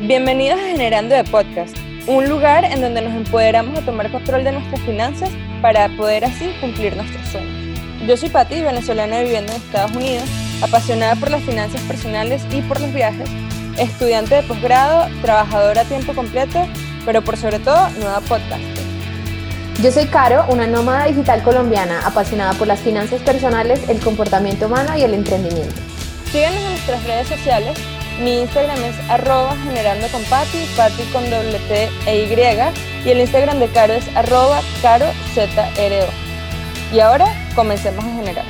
Bienvenidos a Generando de Podcast, un lugar en donde nos empoderamos a tomar control de nuestras finanzas para poder así cumplir nuestros sueños. Yo soy Patti, venezolana viviendo en Estados Unidos, apasionada por las finanzas personales y por los viajes, estudiante de posgrado, trabajadora a tiempo completo, pero por sobre todo nueva podcaster. Yo soy Caro, una nómada digital colombiana apasionada por las finanzas personales, el comportamiento humano y el emprendimiento. Síguenos en nuestras redes sociales. Mi Instagram es arroba generando con Pati, Pati con doble T e Y. Y el Instagram de Caro es arroba caro ZRO. Y ahora comencemos a generar.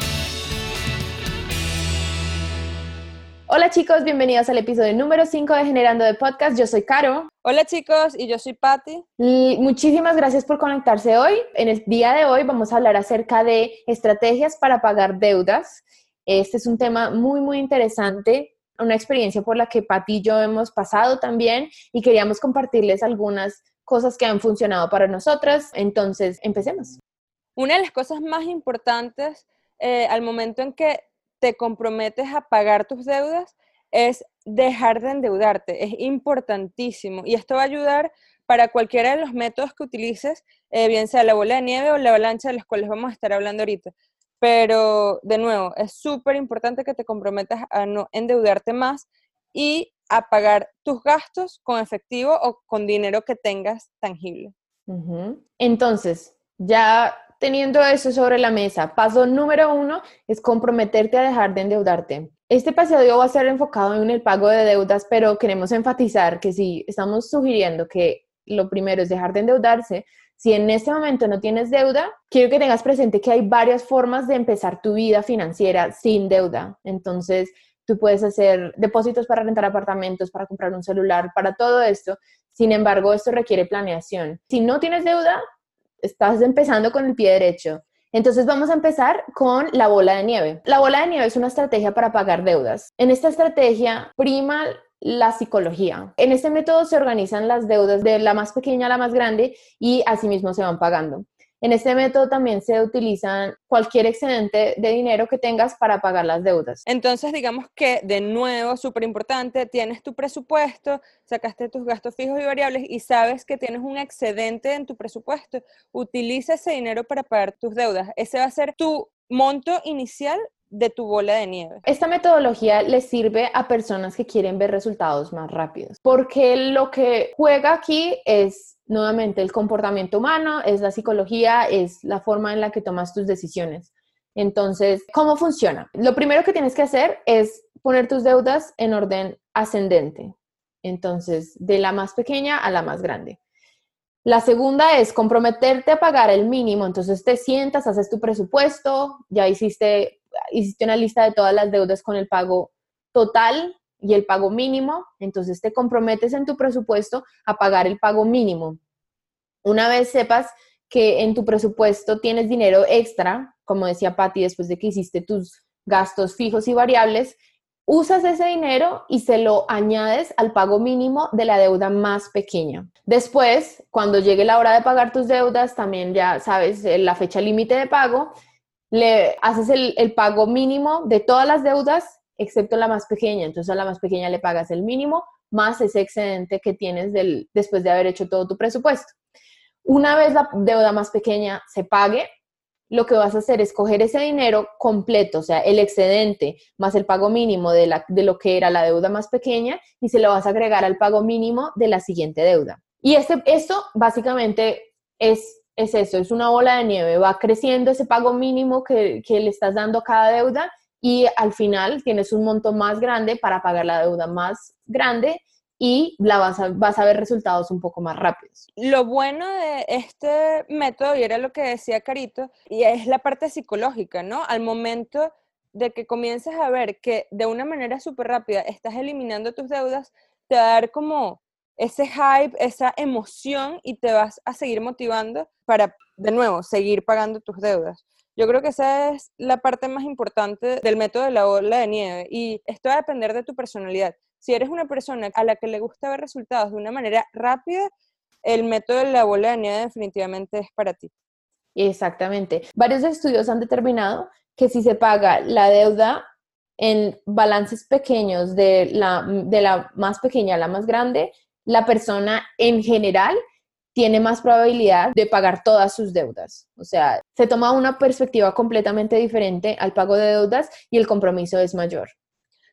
Hola chicos, bienvenidos al episodio número 5 de Generando de Podcast. Yo soy Caro. Hola chicos, y yo soy Patti. muchísimas gracias por conectarse hoy. En el día de hoy vamos a hablar acerca de estrategias para pagar deudas. Este es un tema muy, muy interesante, una experiencia por la que Patti y yo hemos pasado también y queríamos compartirles algunas cosas que han funcionado para nosotras. Entonces, empecemos. Una de las cosas más importantes eh, al momento en que te comprometes a pagar tus deudas es dejar de endeudarte. Es importantísimo y esto va a ayudar para cualquiera de los métodos que utilices, eh, bien sea la bola de nieve o la avalancha de las cuales vamos a estar hablando ahorita. Pero, de nuevo, es súper importante que te comprometas a no endeudarte más y a pagar tus gastos con efectivo o con dinero que tengas tangible. Entonces, ya teniendo eso sobre la mesa, paso número uno es comprometerte a dejar de endeudarte. Este episodio va a ser enfocado en el pago de deudas, pero queremos enfatizar que si estamos sugiriendo que lo primero es dejar de endeudarse, si en este momento no tienes deuda, quiero que tengas presente que hay varias formas de empezar tu vida financiera sin deuda. Entonces, tú puedes hacer depósitos para rentar apartamentos, para comprar un celular, para todo esto. Sin embargo, esto requiere planeación. Si no tienes deuda, estás empezando con el pie derecho. Entonces vamos a empezar con la bola de nieve. La bola de nieve es una estrategia para pagar deudas. En esta estrategia prima la psicología. En este método se organizan las deudas de la más pequeña a la más grande y asimismo se van pagando. En este método también se utiliza cualquier excedente de dinero que tengas para pagar las deudas. Entonces, digamos que de nuevo, súper importante, tienes tu presupuesto, sacaste tus gastos fijos y variables y sabes que tienes un excedente en tu presupuesto. Utiliza ese dinero para pagar tus deudas. Ese va a ser tu monto inicial de tu bola de nieve. Esta metodología le sirve a personas que quieren ver resultados más rápidos, porque lo que juega aquí es nuevamente el comportamiento humano, es la psicología, es la forma en la que tomas tus decisiones. Entonces, ¿cómo funciona? Lo primero que tienes que hacer es poner tus deudas en orden ascendente. Entonces, de la más pequeña a la más grande. La segunda es comprometerte a pagar el mínimo. Entonces, te sientas, haces tu presupuesto, ya hiciste, hiciste una lista de todas las deudas con el pago total y el pago mínimo, entonces te comprometes en tu presupuesto a pagar el pago mínimo. Una vez sepas que en tu presupuesto tienes dinero extra, como decía Patti, después de que hiciste tus gastos fijos y variables, usas ese dinero y se lo añades al pago mínimo de la deuda más pequeña. Después, cuando llegue la hora de pagar tus deudas, también ya sabes eh, la fecha límite de pago, le haces el, el pago mínimo de todas las deudas excepto la más pequeña. Entonces a la más pequeña le pagas el mínimo más ese excedente que tienes del, después de haber hecho todo tu presupuesto. Una vez la deuda más pequeña se pague, lo que vas a hacer es coger ese dinero completo, o sea, el excedente más el pago mínimo de, la, de lo que era la deuda más pequeña y se lo vas a agregar al pago mínimo de la siguiente deuda. Y este, esto básicamente es, es eso, es una bola de nieve, va creciendo ese pago mínimo que, que le estás dando a cada deuda y al final tienes un monto más grande para pagar la deuda más grande y la vas a, vas a ver resultados un poco más rápidos. Lo bueno de este método, y era lo que decía Carito, y es la parte psicológica, ¿no? Al momento de que comiences a ver que de una manera súper rápida estás eliminando tus deudas, te va a dar como ese hype, esa emoción y te vas a seguir motivando para, de nuevo, seguir pagando tus deudas. Yo creo que esa es la parte más importante del método de la bola de nieve y esto va a depender de tu personalidad. Si eres una persona a la que le gusta ver resultados de una manera rápida, el método de la bola de nieve definitivamente es para ti. Exactamente. Varios estudios han determinado que si se paga la deuda en balances pequeños de la, de la más pequeña a la más grande, la persona en general tiene más probabilidad de pagar todas sus deudas. O sea, se toma una perspectiva completamente diferente al pago de deudas y el compromiso es mayor.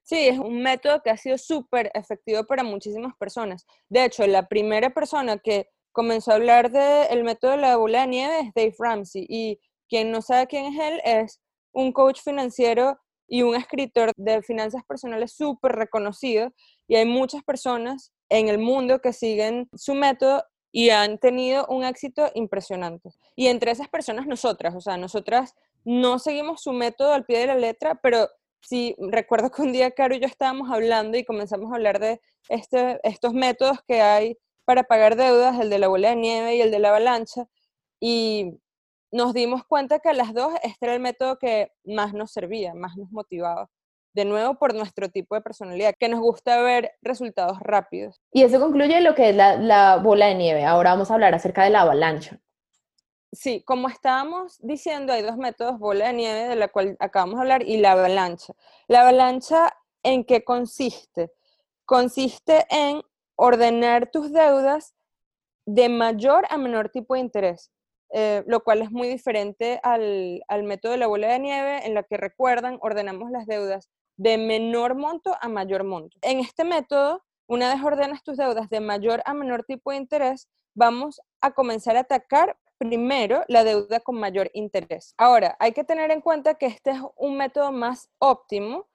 Sí, es un método que ha sido súper efectivo para muchísimas personas. De hecho, la primera persona que comenzó a hablar del método de la bola de nieve es Dave Ramsey. Y quien no sabe quién es él, es un coach financiero y un escritor de finanzas personales súper reconocido. Y hay muchas personas en el mundo que siguen su método y han tenido un éxito impresionante. Y entre esas personas nosotras, o sea, nosotras no seguimos su método al pie de la letra, pero sí, recuerdo que un día Caro y yo estábamos hablando y comenzamos a hablar de este, estos métodos que hay para pagar deudas, el de la bola de nieve y el de la avalancha, y nos dimos cuenta que a las dos este era el método que más nos servía, más nos motivaba. De nuevo, por nuestro tipo de personalidad, que nos gusta ver resultados rápidos. Y eso concluye lo que es la, la bola de nieve. Ahora vamos a hablar acerca de la avalancha. Sí, como estábamos diciendo, hay dos métodos, bola de nieve, de la cual acabamos de hablar, y la avalancha. La avalancha, ¿en qué consiste? Consiste en ordenar tus deudas de mayor a menor tipo de interés, eh, lo cual es muy diferente al, al método de la bola de nieve, en la que recuerdan, ordenamos las deudas de menor monto a mayor monto. En este método, una vez ordenas tus deudas de mayor a menor tipo de interés, vamos a comenzar a atacar primero la deuda con mayor interés. Ahora, hay que tener en cuenta que este es un método más óptimo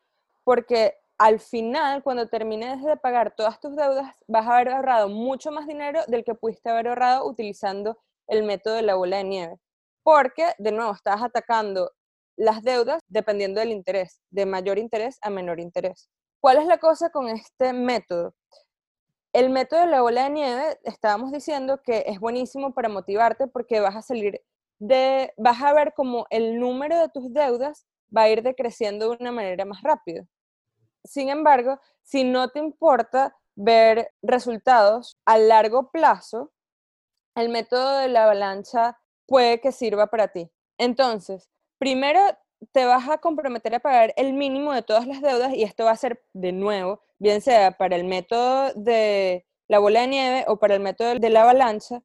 porque al final, cuando termines de pagar todas tus deudas, vas a haber ahorrado mucho más dinero del que pudiste haber ahorrado utilizando el método de la bola de nieve. Porque, de nuevo, estás atacando las deudas dependiendo del interés, de mayor interés a menor interés. ¿Cuál es la cosa con este método? El método de la bola de nieve, estábamos diciendo que es buenísimo para motivarte porque vas a salir de, vas a ver como el número de tus deudas va a ir decreciendo de una manera más rápida. Sin embargo, si no te importa ver resultados a largo plazo, el método de la avalancha puede que sirva para ti. Entonces, primero te vas a comprometer a pagar el mínimo de todas las deudas y esto va a ser de nuevo, bien sea para el método de la bola de nieve o para el método de la avalancha.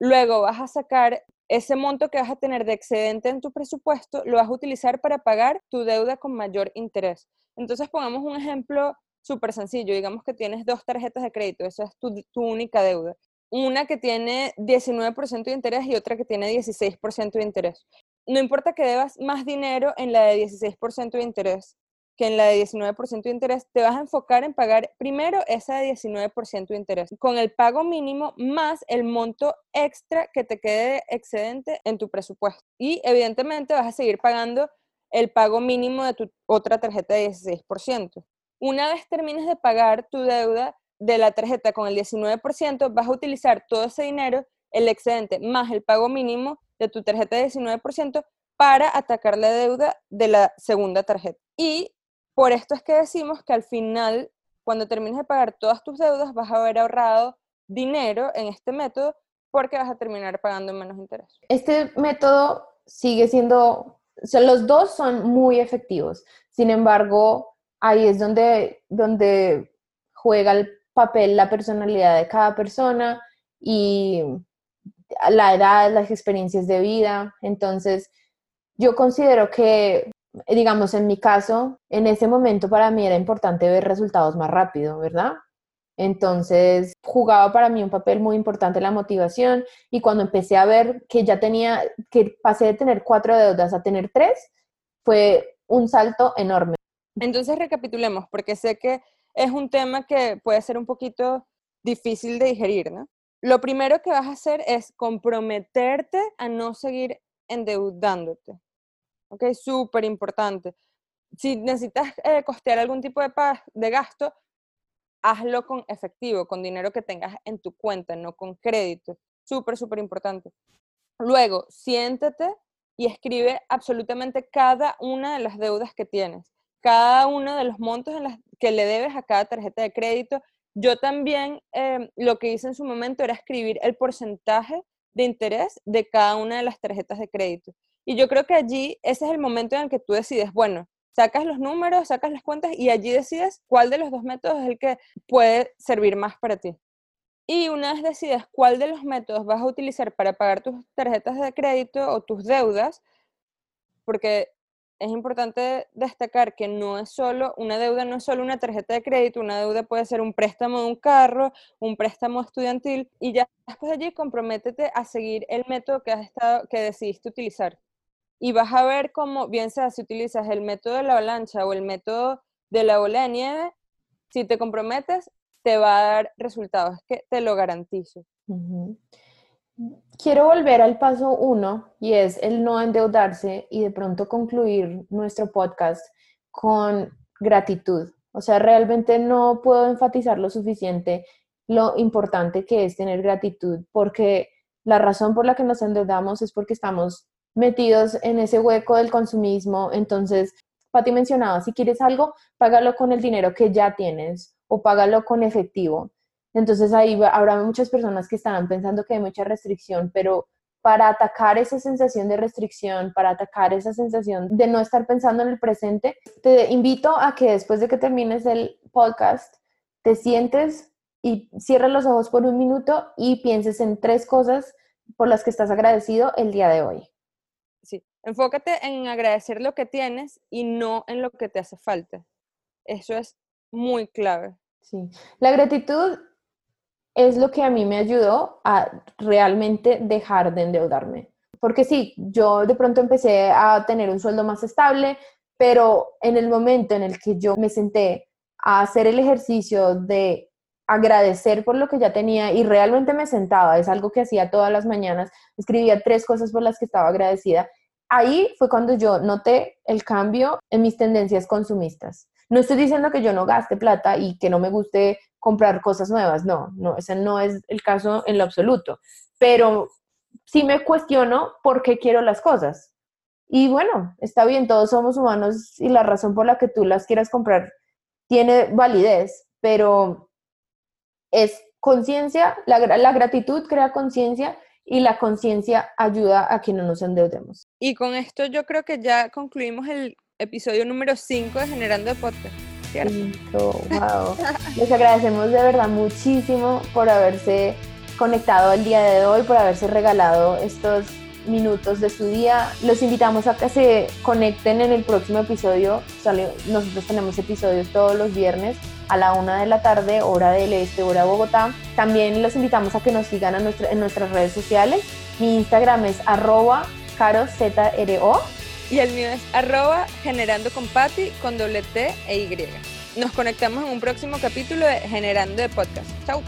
Luego vas a sacar ese monto que vas a tener de excedente en tu presupuesto, lo vas a utilizar para pagar tu deuda con mayor interés. Entonces pongamos un ejemplo súper sencillo, digamos que tienes dos tarjetas de crédito, esa es tu, tu única deuda. Una que tiene 19% de interés y otra que tiene 16% de interés no importa que debas más dinero en la de 16% de interés que en la de 19% de interés, te vas a enfocar en pagar primero esa de 19% de interés, con el pago mínimo más el monto extra que te quede excedente en tu presupuesto. Y evidentemente vas a seguir pagando el pago mínimo de tu otra tarjeta de 16%. Una vez termines de pagar tu deuda de la tarjeta con el 19%, vas a utilizar todo ese dinero, el excedente más el pago mínimo de tu tarjeta de 19% para atacar la deuda de la segunda tarjeta. Y por esto es que decimos que al final, cuando termines de pagar todas tus deudas, vas a haber ahorrado dinero en este método porque vas a terminar pagando menos interés. Este método sigue siendo, los dos son muy efectivos. Sin embargo, ahí es donde, donde juega el papel la personalidad de cada persona y la edad, las experiencias de vida. Entonces, yo considero que, digamos, en mi caso, en ese momento para mí era importante ver resultados más rápido, ¿verdad? Entonces, jugaba para mí un papel muy importante la motivación y cuando empecé a ver que ya tenía, que pasé de tener cuatro deudas a tener tres, fue un salto enorme. Entonces, recapitulemos, porque sé que es un tema que puede ser un poquito difícil de digerir, ¿no? Lo primero que vas a hacer es comprometerte a no seguir endeudándote. ¿Ok? Súper importante. Si necesitas eh, costear algún tipo de, de gasto, hazlo con efectivo, con dinero que tengas en tu cuenta, no con crédito. Súper, súper importante. Luego, siéntate y escribe absolutamente cada una de las deudas que tienes, cada uno de los montos en las que le debes a cada tarjeta de crédito, yo también em, lo que hice en su momento era escribir el porcentaje de interés de cada una de las tarjetas de crédito. Y yo creo que allí ese es el momento en el que tú decides, bueno, sacas los números, sacas las cuentas y allí decides cuál de los dos métodos es el que puede servir más para ti. Y una vez decides cuál de los métodos vas a utilizar para pagar tus tarjetas de crédito o tus deudas, porque es importante destacar que no es solo, una deuda no es solo una tarjeta de crédito, una deuda puede ser un préstamo de un carro, un préstamo estudiantil, y ya después de allí comprométete a seguir el método que has estado, que decidiste utilizar. Y vas a ver cómo, bien sea si utilizas el método de la avalancha o el método de la bola de nieve, si te comprometes, te va a dar resultados, que te lo garantizo. Quiero volver al paso uno y es el no endeudarse y de pronto concluir nuestro podcast con gratitud. O sea, realmente no puedo enfatizar lo suficiente lo importante que es tener gratitud porque la razón por la que nos endeudamos es porque estamos metidos en ese hueco del consumismo. Entonces, Pati mencionaba, si quieres algo, págalo con el dinero que ya tienes o págalo con efectivo. Entonces ahí habrá muchas personas que estarán pensando que hay mucha restricción, pero para atacar esa sensación de restricción, para atacar esa sensación de no estar pensando en el presente, te invito a que después de que termines el podcast, te sientes y cierres los ojos por un minuto y pienses en tres cosas por las que estás agradecido el día de hoy. Sí, enfócate en agradecer lo que tienes y no en lo que te hace falta. Eso es muy clave. Sí, la gratitud es lo que a mí me ayudó a realmente dejar de endeudarme. Porque sí, yo de pronto empecé a tener un sueldo más estable, pero en el momento en el que yo me senté a hacer el ejercicio de agradecer por lo que ya tenía y realmente me sentaba, es algo que hacía todas las mañanas, escribía tres cosas por las que estaba agradecida. Ahí fue cuando yo noté el cambio en mis tendencias consumistas. No estoy diciendo que yo no gaste plata y que no me guste comprar cosas nuevas, no, no, ese no es el caso en lo absoluto, pero sí me cuestiono por qué quiero las cosas. Y bueno, está bien, todos somos humanos y la razón por la que tú las quieras comprar tiene validez, pero es conciencia, la, gratitud crea conciencia y la conciencia ayuda a que no nos endeudemos. Y con esto yo creo que ya concluimos el episodio número 5 de Generando Podcast. wow. Les agradecemos de verdad muchísimo por haberse conectado el día de hoy, por haberse regalado estos minutos de su día. Los invitamos a que se conecten en el próximo episodio. Nosotros tenemos episodios todos los viernes a la una de la tarde, hora del este, hora Bogotá. También los invitamos a que nos sigan en nuestras redes sociales. Mi Instagram es arroba carozro y el mío es arroba generando con con doble T e Y. Nos conectamos en un próximo capítulo de Generando de Podcast. Chau.